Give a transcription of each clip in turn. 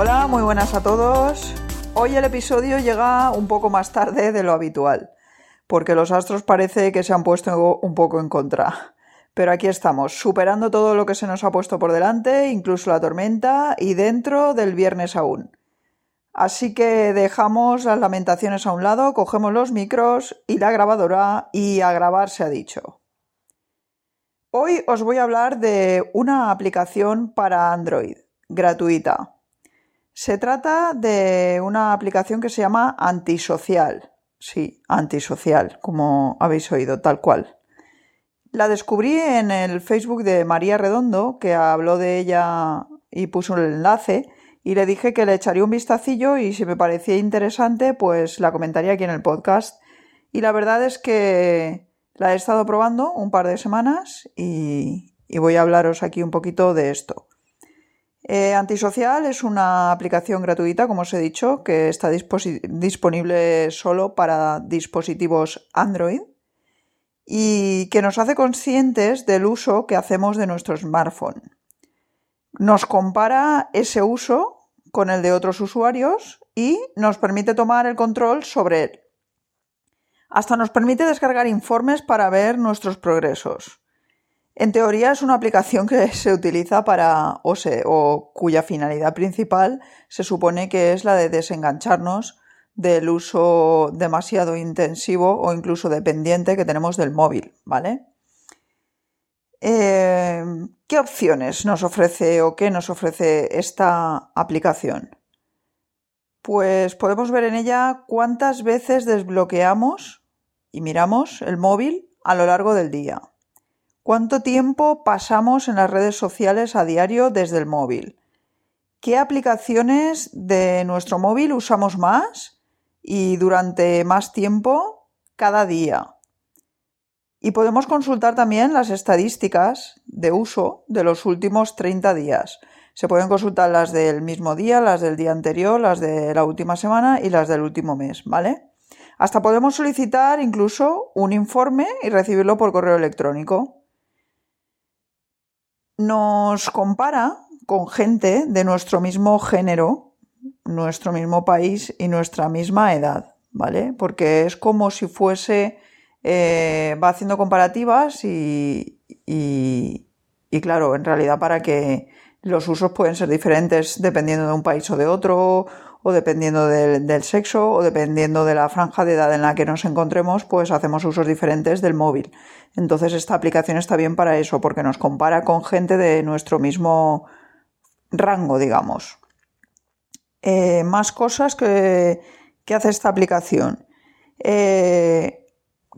Hola, muy buenas a todos. Hoy el episodio llega un poco más tarde de lo habitual, porque los astros parece que se han puesto un poco en contra. Pero aquí estamos, superando todo lo que se nos ha puesto por delante, incluso la tormenta, y dentro del viernes aún. Así que dejamos las lamentaciones a un lado, cogemos los micros y la grabadora y a grabar se ha dicho. Hoy os voy a hablar de una aplicación para Android, gratuita. Se trata de una aplicación que se llama Antisocial. Sí, Antisocial, como habéis oído, tal cual. La descubrí en el Facebook de María Redondo, que habló de ella y puso el enlace, y le dije que le echaría un vistacillo y si me parecía interesante, pues la comentaría aquí en el podcast. Y la verdad es que la he estado probando un par de semanas y, voy a hablaros aquí un poquito de esto. Eh, Antisocial es una aplicación gratuita, como os he dicho, que está disponible solo para dispositivos Android y que nos hace conscientes del uso que hacemos de nuestro smartphone. Nos compara ese uso con el de otros usuarios y nos permite tomar el control sobre él. Hasta nos permite descargar informes para ver nuestros progresos. En teoría es una aplicación que se utiliza para o, o cuya finalidad principal se supone que es la de desengancharnos del uso demasiado intensivo o incluso dependiente que tenemos del móvil, ¿vale? Eh, ¿Qué opciones nos ofrece o qué nos ofrece esta aplicación? Pues podemos ver en ella cuántas veces desbloqueamos y miramos el móvil a lo largo del día. ¿Cuánto tiempo pasamos en las redes sociales a diario desde el móvil? ¿Qué aplicaciones de nuestro móvil usamos más y durante más tiempo cada día? Y podemos consultar también las estadísticas de uso de los últimos 30 días. Se pueden consultar las del mismo día, las del día anterior, las de la última semana y las del último mes, ¿vale? Hasta podemos solicitar incluso un informe y recibirlo por correo electrónico. Nos compara con gente de nuestro mismo género, nuestro mismo país y nuestra misma edad, ¿vale? Porque es como si fuese eh, va haciendo comparativas y, y, claro, en realidad para que los usos pueden ser diferentes dependiendo de un país o de otro, o dependiendo del, sexo, o dependiendo de la franja de edad en la que nos encontremos, pues hacemos usos diferentes del móvil. Entonces esta aplicación está bien para eso, porque nos compara con gente de nuestro mismo rango, digamos. Eh, más cosas que, hace esta aplicación. Eh,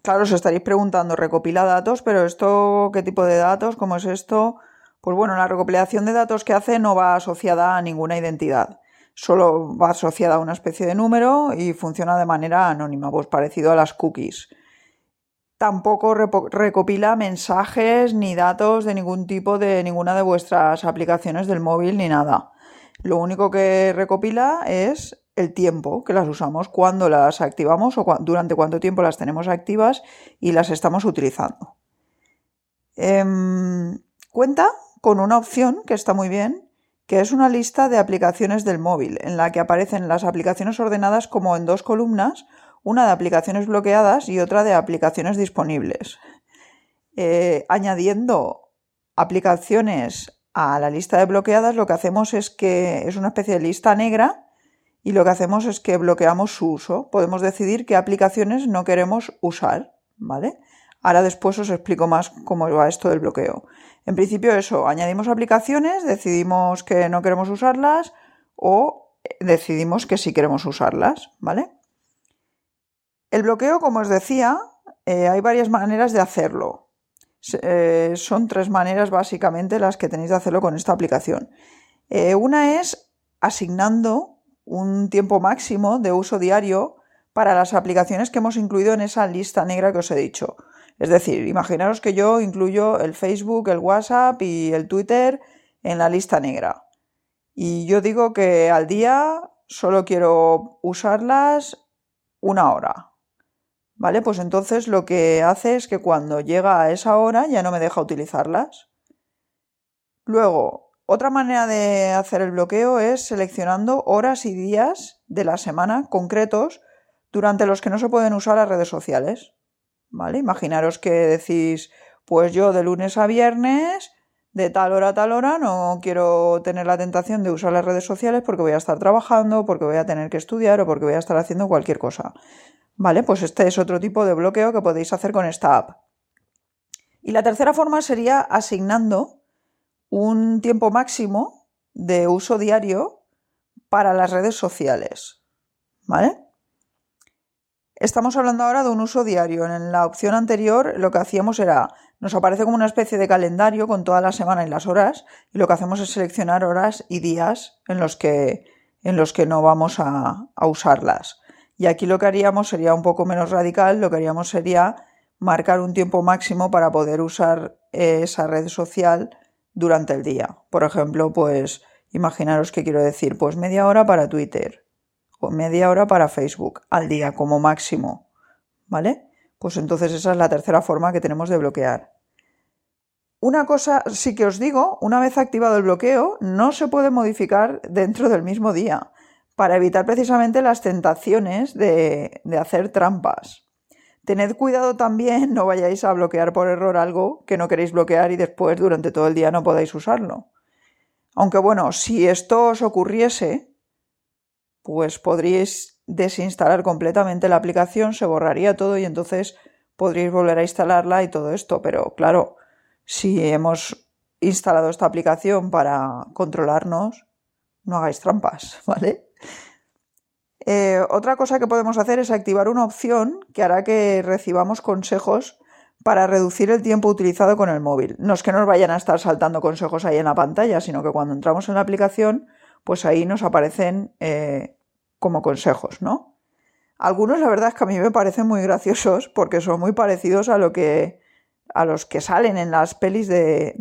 Claro, os estaréis preguntando, recopila datos, pero esto, ¿qué tipo de datos? ¿Cómo es esto? Pues bueno, la recopilación de datos que hace no va asociada a ninguna identidad, solo va asociada a una especie de número y funciona de manera anónima, pues parecido a las cookies. Tampoco recopila mensajes ni datos de ningún tipo de ninguna de vuestras aplicaciones del móvil ni nada. Lo único que recopila es el tiempo que las usamos, cuándo las activamos o durante cuánto tiempo las tenemos activas y las estamos utilizando. Em, cuenta con una opción que está muy bien, que es una lista de aplicaciones del móvil, en la que aparecen las aplicaciones ordenadas como en dos columnas, una de aplicaciones bloqueadas y otra de aplicaciones disponibles. Eh, añadiendo aplicaciones a la lista de bloqueadas, lo que hacemos es que es una especie de lista negra y lo que hacemos es que bloqueamos su uso. Podemos decidir qué aplicaciones no queremos usar, ¿vale? Ahora después os explico más cómo va esto del bloqueo. En principio eso, añadimos aplicaciones, decidimos que no queremos usarlas o decidimos que sí queremos usarlas, ¿vale? El bloqueo, como os decía, eh, hay varias maneras de hacerlo. Eh, son tres maneras básicamente las que tenéis de hacerlo con esta aplicación. Eh, una es asignando un tiempo máximo de uso diario para las aplicaciones que hemos incluido en esa lista negra que os he dicho. Es decir, imaginaros que yo incluyo el Facebook, el WhatsApp y el Twitter en la lista negra. Y yo digo que al día solo quiero usarlas una hora. ¿Vale? Pues entonces lo que hace es que cuando llega a esa hora ya no me deja utilizarlas. Luego, otra manera de hacer el bloqueo es seleccionando horas y días de la semana concretos durante los que no se pueden usar las redes sociales. ¿Vale? Imaginaros que decís, pues yo de lunes a viernes, de tal hora a tal hora, no quiero tener la tentación de usar las redes sociales porque voy a estar trabajando, porque voy a tener que estudiar o porque voy a estar haciendo cualquier cosa. ¿Vale? Pues este es otro tipo de bloqueo que podéis hacer con esta app. Y la tercera forma sería asignando un tiempo máximo de uso diario para las redes sociales. ¿Vale? Estamos hablando ahora de un uso diario. En la opción anterior lo que hacíamos era, nos aparece como una especie de calendario con toda la semana y las horas, y lo que hacemos es seleccionar horas y días en los que, en los que no vamos a, a usarlas. Y aquí lo que haríamos sería un poco menos radical, lo que haríamos sería marcar un tiempo máximo para poder usar esa red social durante el día. Por ejemplo, pues imaginaros que quiero decir, pues media hora para Twitter media hora para Facebook al día como máximo. ¿Vale? Pues entonces esa es la tercera forma que tenemos de bloquear. Una cosa sí que os digo, una vez activado el bloqueo, no se puede modificar dentro del mismo día para evitar precisamente las tentaciones de, hacer trampas. Tened cuidado también, no vayáis a bloquear por error algo que no queréis bloquear y después durante todo el día no podáis usarlo. Aunque bueno, si esto os ocurriese, pues podríais desinstalar completamente la aplicación, se borraría todo y entonces podríais volver a instalarla y todo esto. Pero claro, si hemos instalado esta aplicación para controlarnos, no hagáis trampas, ¿vale? Eh, otra cosa que podemos hacer es activar una opción que hará que recibamos consejos para reducir el tiempo utilizado con el móvil. No es que nos vayan a estar saltando consejos ahí en la pantalla, sino que cuando entramos en la aplicación, pues ahí nos aparecen eh, como consejos, ¿no? Algunos la verdad es que a mí me parecen muy graciosos porque son muy parecidos a lo que a los que salen en las pelis de,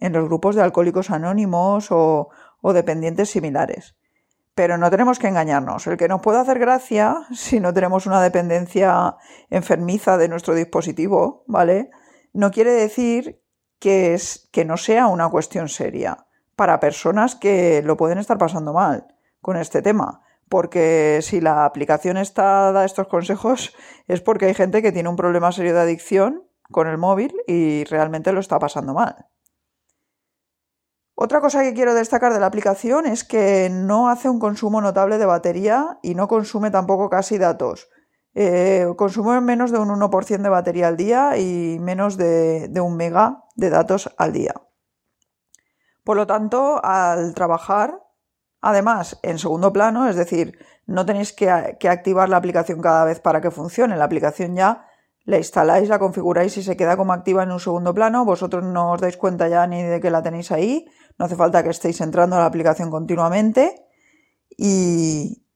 en los grupos de alcohólicos anónimos o dependientes similares. Pero no tenemos que engañarnos. El que nos puede hacer gracia, si no tenemos una dependencia enfermiza de nuestro dispositivo, ¿vale? No quiere decir que, es, que no sea una cuestión seria para personas que lo pueden estar pasando mal con este tema. Porque si la aplicación está da estos consejos es porque hay gente que tiene un problema serio de adicción con el móvil y realmente lo está pasando mal. Otra cosa que quiero destacar de la aplicación es que no hace un consumo notable de batería y no consume tampoco casi datos. Eh, consume menos de un 1% de batería al día y menos de, un mega de datos al día. Por lo tanto, al trabajar, además, en segundo plano, es decir, no tenéis que, activar la aplicación cada vez para que funcione, la aplicación ya la instaláis, la configuráis y se queda como activa en un segundo plano, vosotros no os dais cuenta ya ni de que la tenéis ahí, no hace falta que estéis entrando a la aplicación continuamente y,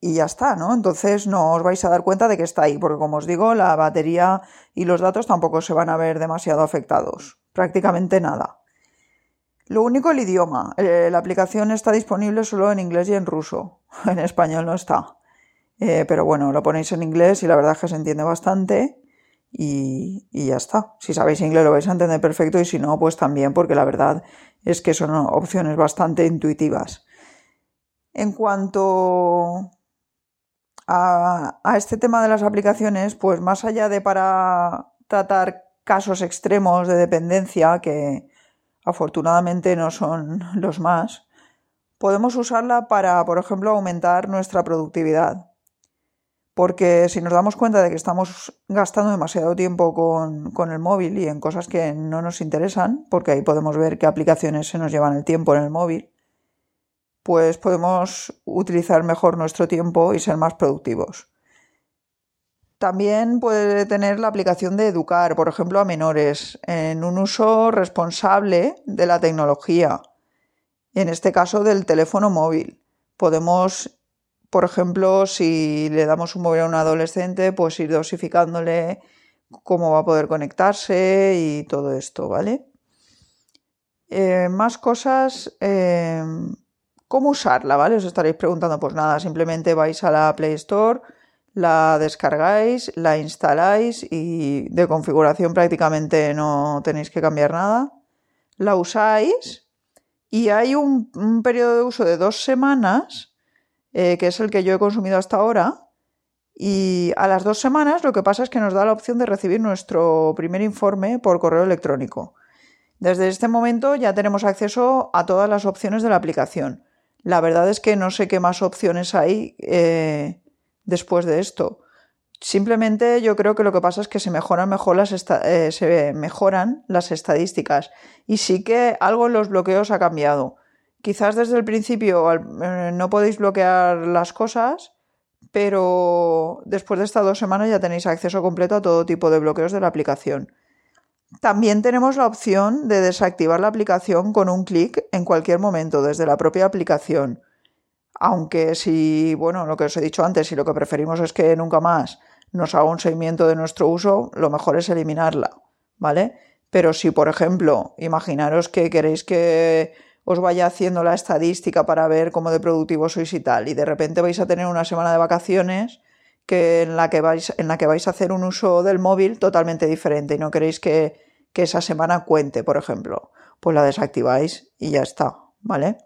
y ya está, ¿no? Entonces no os vais a dar cuenta de que está ahí, porque como os digo, la batería y los datos tampoco se van a ver demasiado afectados, prácticamente nada. Lo único el idioma, eh, la aplicación está disponible solo en inglés y en ruso, en español no está. Eh, pero bueno, lo ponéis en inglés y la verdad es que se entiende bastante y, ya está. Si sabéis inglés lo vais a entender perfecto y si no, pues también, porque la verdad es que son opciones bastante intuitivas. En cuanto a, a, este tema de las aplicaciones, pues más allá de para tratar casos extremos de dependencia, que afortunadamente no son los más, podemos usarla para, por ejemplo, aumentar nuestra productividad porque si nos damos cuenta de que estamos gastando demasiado tiempo con, el móvil y en cosas que no nos interesan, porque ahí podemos ver qué aplicaciones se nos llevan el tiempo en el móvil, pues podemos utilizar mejor nuestro tiempo y ser más productivos. También puede tener la aplicación de educar, por ejemplo, a menores en un uso responsable de la tecnología En este caso del teléfono móvil. Podemos, por ejemplo, si le damos un móvil a un adolescente, pues ir dosificándole cómo va a poder conectarse y todo esto, ¿vale? Eh, más cosas, eh, ¿cómo usarla? ¿Vale? Os estaréis preguntando, pues nada, simplemente vais a la Play Store, la descargáis, la instaláis y de configuración prácticamente no tenéis que cambiar nada. La usáis y hay un, periodo de uso de dos semanas, eh, que es el que yo he consumido hasta ahora, y a las dos semanas lo que pasa es que nos da la opción de recibir nuestro primer informe por correo electrónico. Desde este momento ya tenemos acceso a todas las opciones de la aplicación. La verdad es que no sé qué más opciones hay eh, después de esto. Simplemente yo creo que lo que pasa es que se mejoran mejor las eh, se mejoran las estadísticas y sí que algo en los bloqueos ha cambiado. Quizás desde el principio eh, no podéis bloquear las cosas, pero después de estas dos semanas ya tenéis acceso completo a todo tipo de bloqueos de la aplicación. También tenemos la opción de desactivar la aplicación con un clic en cualquier momento desde la propia aplicación. Aunque si, bueno, lo que os he dicho antes, si lo que preferimos es que nunca más nos haga un seguimiento de nuestro uso, lo mejor es eliminarla, ¿vale? Pero si, por ejemplo, imaginaros que queréis que os vaya haciendo la estadística para ver cómo de productivo sois y tal, y de repente vais a tener una semana de vacaciones que en la que vais, en la que vais a hacer un uso del móvil totalmente diferente y no queréis que, esa semana cuente, por ejemplo, pues la desactiváis y ya está, ¿vale?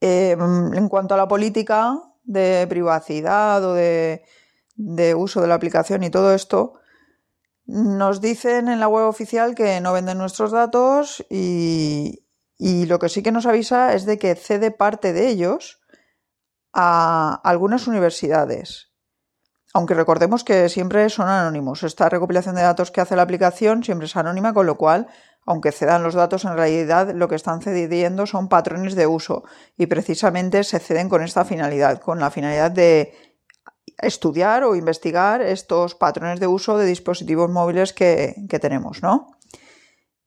Em, en cuanto a la política de privacidad o de, de uso de la aplicación y todo esto, nos dicen en la web oficial que no venden nuestros datos y, lo que sí que nos avisa es de que cede parte de ellos a algunas universidades. Aunque recordemos que siempre son anónimos. Esta recopilación de datos que hace la aplicación siempre es anónima, con lo cual, aunque cedan los datos, en realidad lo que están cediendo son patrones de uso y precisamente se ceden con esta finalidad, con la finalidad de estudiar o investigar estos patrones de uso de dispositivos móviles que, tenemos, ¿no?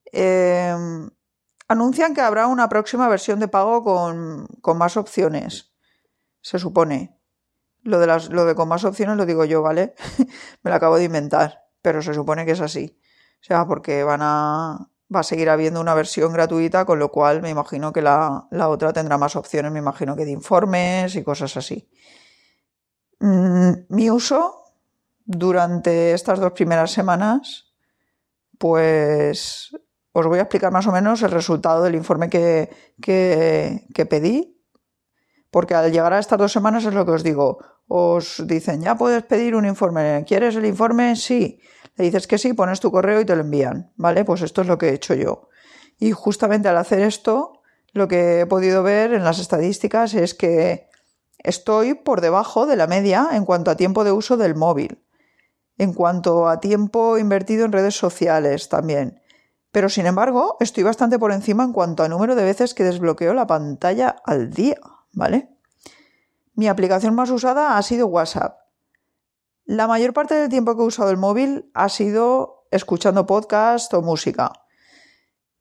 Em, anuncian que habrá una próxima versión de pago con, más opciones, se supone. Lo de, las, lo de con más opciones lo digo yo, ¿vale? Me lo acabo de inventar, pero se supone que es así. O sea, porque van a, va a seguir habiendo una versión gratuita, con lo cual me imagino que la, la otra tendrá más opciones, me imagino que de informes y cosas así. Mm, mi uso durante estas dos primeras semanas, pues os voy a explicar más o menos el resultado del informe que, que, pedí, porque al llegar a estas dos semanas es lo que os digo, os dicen, ya puedes pedir un informe, ¿quieres el informe? Sí. Dices que sí, pones tu correo y te lo envían, ¿vale? Pues esto es lo que he hecho yo. Y justamente al hacer esto, lo que he podido ver en las estadísticas es que Estoy por debajo de la media en cuanto a tiempo de uso del móvil, en cuanto a tiempo invertido en redes sociales también. Pero sin embargo, estoy bastante por encima en cuanto a número de veces que desbloqueo la pantalla al día, ¿vale? Mi aplicación más usada ha sido WhatsApp. La mayor parte del tiempo que he usado el móvil ha sido escuchando podcast o música.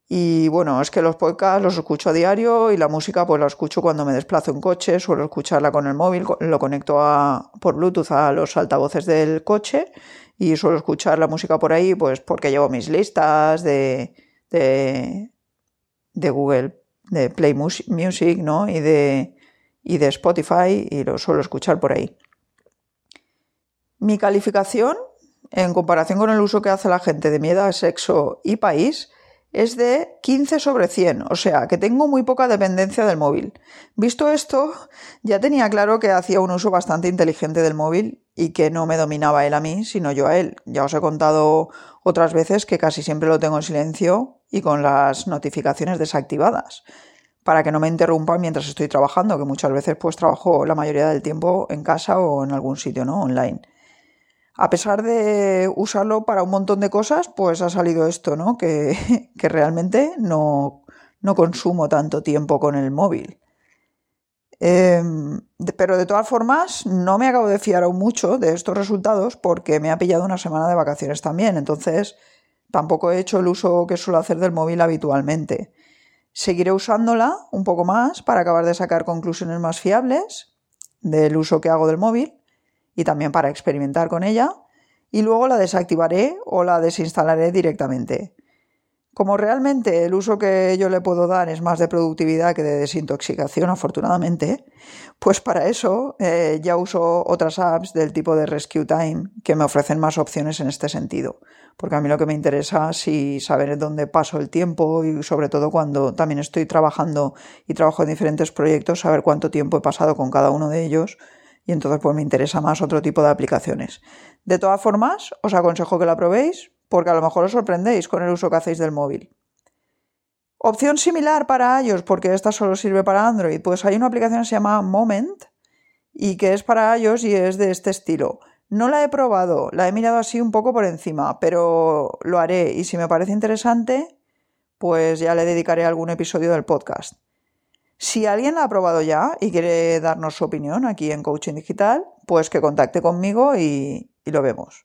Y bueno, es que los podcasts los escucho a diario y la música pues la escucho cuando me desplazo en coche, suelo escucharla con el móvil, lo conecto a, por Bluetooth a los altavoces del coche y suelo escuchar la música por ahí pues porque llevo mis listas de, de, de Google, de Play Music, ¿no? Y de, y de Spotify y lo suelo escuchar por ahí. Mi calificación, en comparación con el uso que hace la gente de mi edad, sexo y país, es de 15 sobre 100, o sea que tengo muy poca dependencia del móvil. Visto esto, ya tenía claro que hacía un uso bastante inteligente del móvil y que no me dominaba él a mí, sino yo a él. Ya os he contado otras veces que casi siempre lo tengo en silencio y con las notificaciones desactivadas, para que no me interrumpan mientras estoy trabajando, que muchas veces pues trabajo la mayoría del tiempo en casa o en algún sitio, ¿no? Online a pesar de usarlo para un montón de cosas, pues ha salido esto, ¿no? Que, realmente no, consumo tanto tiempo con el móvil. Em, pero de todas formas, no me acabo de fiar aún mucho de estos resultados porque me ha pillado una semana de vacaciones también. Entonces, tampoco he hecho el uso que suelo hacer del móvil habitualmente. Seguiré usándola un poco más para acabar de sacar conclusiones más fiables del uso que hago del móvil y también para experimentar con ella y luego la desactivaré o la desinstalaré directamente. Como realmente el uso que yo le puedo dar es más de productividad que de desintoxicación, afortunadamente, pues para eso eh, ya uso otras apps del tipo de Rescue Time que me ofrecen más opciones en este sentido. Porque a mí lo que me interesa es saber dónde paso el tiempo y sobre todo cuando también estoy trabajando y trabajo en diferentes proyectos, saber cuánto tiempo he pasado con cada uno de ellos y entonces pues me interesa más otro tipo de aplicaciones. De todas formas, os aconsejo que la probéis porque a lo mejor os sorprendéis con el uso que hacéis del móvil. Opción similar para iOS, porque esta solo sirve para Android, pues hay una aplicación que se llama Moment y que es para iOS y es de este estilo. No la he probado, la he mirado así un poco por encima, pero lo haré y si me parece interesante, pues ya le dedicaré algún episodio del podcast. Si alguien la ha probado ya y quiere darnos su opinión aquí en Coaching Digital, pues que contacte conmigo y, lo vemos.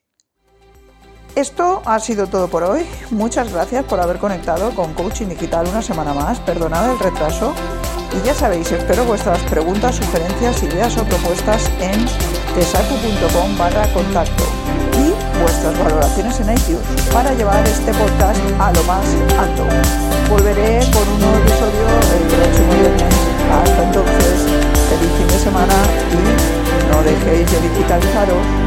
Esto ha sido todo por hoy. Muchas gracias por haber conectado con Coaching Digital una semana más. Perdonad el retraso. Y ya sabéis, espero vuestras preguntas, sugerencias, ideas o propuestas en tesacu.com barra contacto vuestras valoraciones en iTunes para llevar este podcast a lo más alto. Volveré con un nuevo episodio el próximo viernes. Hasta entonces, feliz fin de semana y no dejéis de digitalizaros.